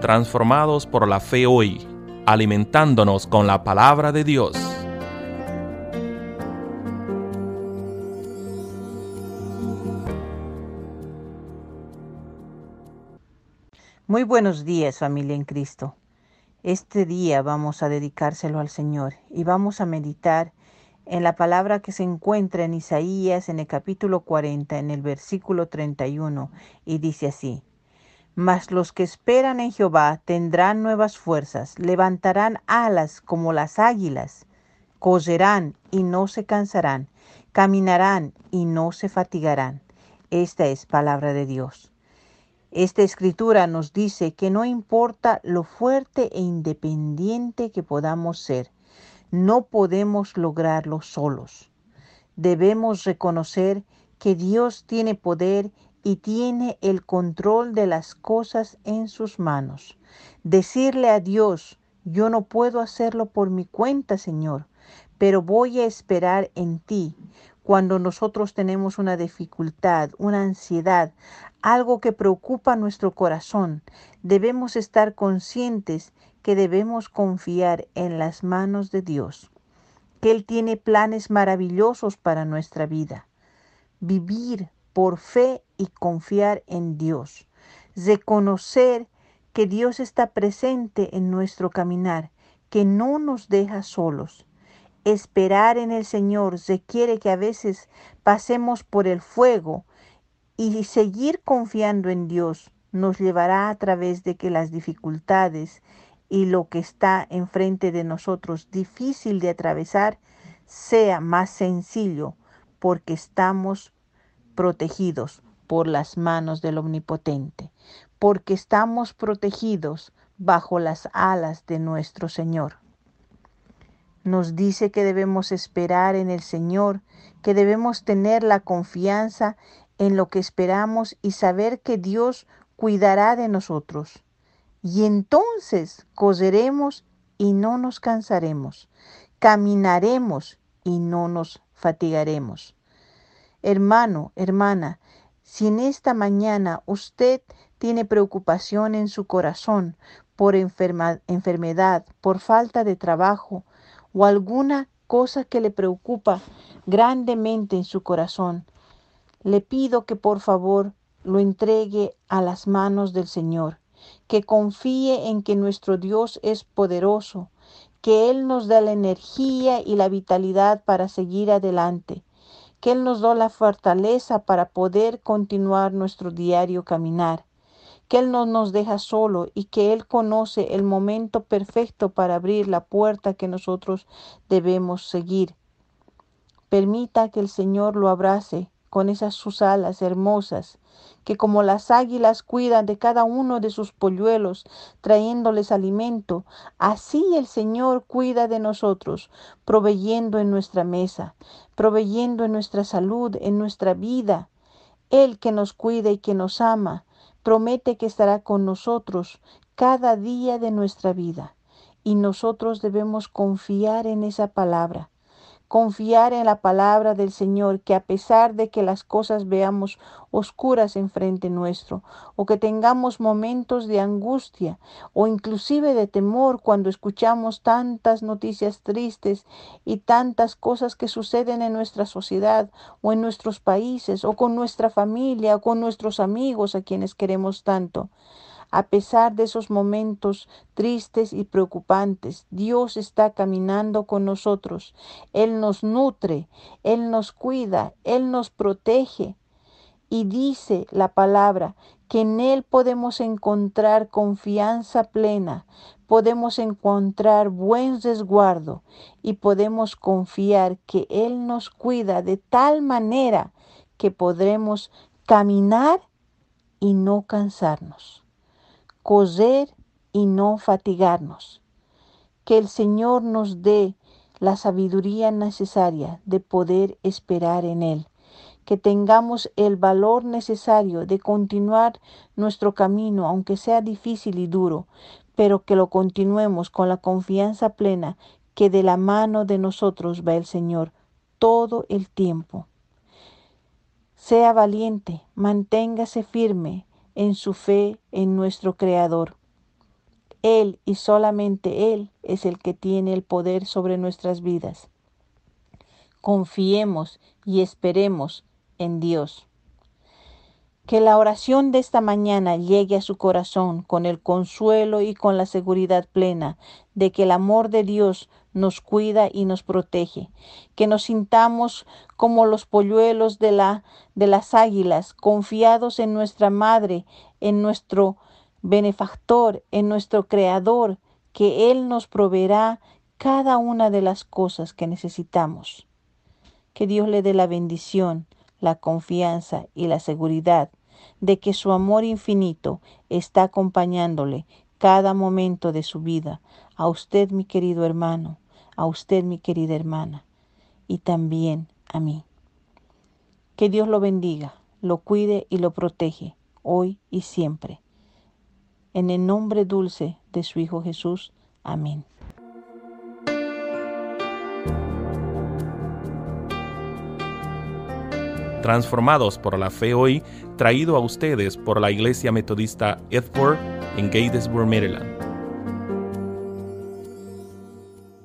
transformados por la fe hoy, alimentándonos con la palabra de Dios. Muy buenos días familia en Cristo. Este día vamos a dedicárselo al Señor y vamos a meditar en la palabra que se encuentra en Isaías en el capítulo 40, en el versículo 31, y dice así, Mas los que esperan en Jehová tendrán nuevas fuerzas, levantarán alas como las águilas, correrán y no se cansarán, caminarán y no se fatigarán. Esta es palabra de Dios. Esta escritura nos dice que no importa lo fuerte e independiente que podamos ser, no podemos lograrlo solos. Debemos reconocer que Dios tiene poder y tiene el control de las cosas en sus manos. Decirle a Dios, yo no puedo hacerlo por mi cuenta, Señor, pero voy a esperar en ti. Cuando nosotros tenemos una dificultad, una ansiedad, algo que preocupa nuestro corazón, debemos estar conscientes que debemos confiar en las manos de Dios, que Él tiene planes maravillosos para nuestra vida. Vivir por fe y confiar en Dios. Reconocer que Dios está presente en nuestro caminar, que no nos deja solos. Esperar en el Señor requiere que a veces pasemos por el fuego y seguir confiando en Dios nos llevará a través de que las dificultades y lo que está enfrente de nosotros difícil de atravesar sea más sencillo porque estamos protegidos por las manos del Omnipotente, porque estamos protegidos bajo las alas de nuestro Señor. Nos dice que debemos esperar en el Señor, que debemos tener la confianza en lo que esperamos y saber que Dios cuidará de nosotros y entonces correremos y no nos cansaremos, caminaremos y no nos fatigaremos. Hermano, hermana, si en esta mañana usted tiene preocupación en su corazón por enfermedad, por falta de trabajo o alguna cosa que le preocupa grandemente en su corazón, le pido que por favor lo entregue a las manos del Señor que confíe en que nuestro Dios es poderoso, que Él nos da la energía y la vitalidad para seguir adelante, que Él nos da la fortaleza para poder continuar nuestro diario caminar, que Él no nos deja solo y que Él conoce el momento perfecto para abrir la puerta que nosotros debemos seguir. Permita que el Señor lo abrace con esas sus alas hermosas, que como las águilas cuidan de cada uno de sus polluelos, trayéndoles alimento, así el Señor cuida de nosotros, proveyendo en nuestra mesa, proveyendo en nuestra salud, en nuestra vida. Él que nos cuida y que nos ama, promete que estará con nosotros cada día de nuestra vida. Y nosotros debemos confiar en esa palabra confiar en la palabra del Señor, que a pesar de que las cosas veamos oscuras enfrente nuestro, o que tengamos momentos de angustia, o inclusive de temor cuando escuchamos tantas noticias tristes y tantas cosas que suceden en nuestra sociedad o en nuestros países, o con nuestra familia, o con nuestros amigos a quienes queremos tanto. A pesar de esos momentos tristes y preocupantes, Dios está caminando con nosotros. Él nos nutre, Él nos cuida, Él nos protege. Y dice la palabra que en Él podemos encontrar confianza plena, podemos encontrar buen resguardo y podemos confiar que Él nos cuida de tal manera que podremos caminar y no cansarnos correr y no fatigarnos. Que el Señor nos dé la sabiduría necesaria de poder esperar en Él. Que tengamos el valor necesario de continuar nuestro camino, aunque sea difícil y duro, pero que lo continuemos con la confianza plena que de la mano de nosotros va el Señor todo el tiempo. Sea valiente, manténgase firme, en su fe en nuestro Creador. Él y solamente Él es el que tiene el poder sobre nuestras vidas. Confiemos y esperemos en Dios. Que la oración de esta mañana llegue a su corazón con el consuelo y con la seguridad plena de que el amor de Dios nos cuida y nos protege, que nos sintamos como los polluelos de, de las águilas, confiados en nuestra Madre, en nuestro benefactor, en nuestro Creador, que Él nos proveerá cada una de las cosas que necesitamos. Que Dios le dé la bendición, la confianza y la seguridad de que su amor infinito está acompañándole cada momento de su vida, a usted mi querido hermano, a usted mi querida hermana, y también a mí. Que Dios lo bendiga, lo cuide y lo protege, hoy y siempre. En el nombre dulce de su Hijo Jesús. Amén. Transformados por la fe hoy, traído a ustedes por la Iglesia Metodista Edward en Gatesburg, Maryland.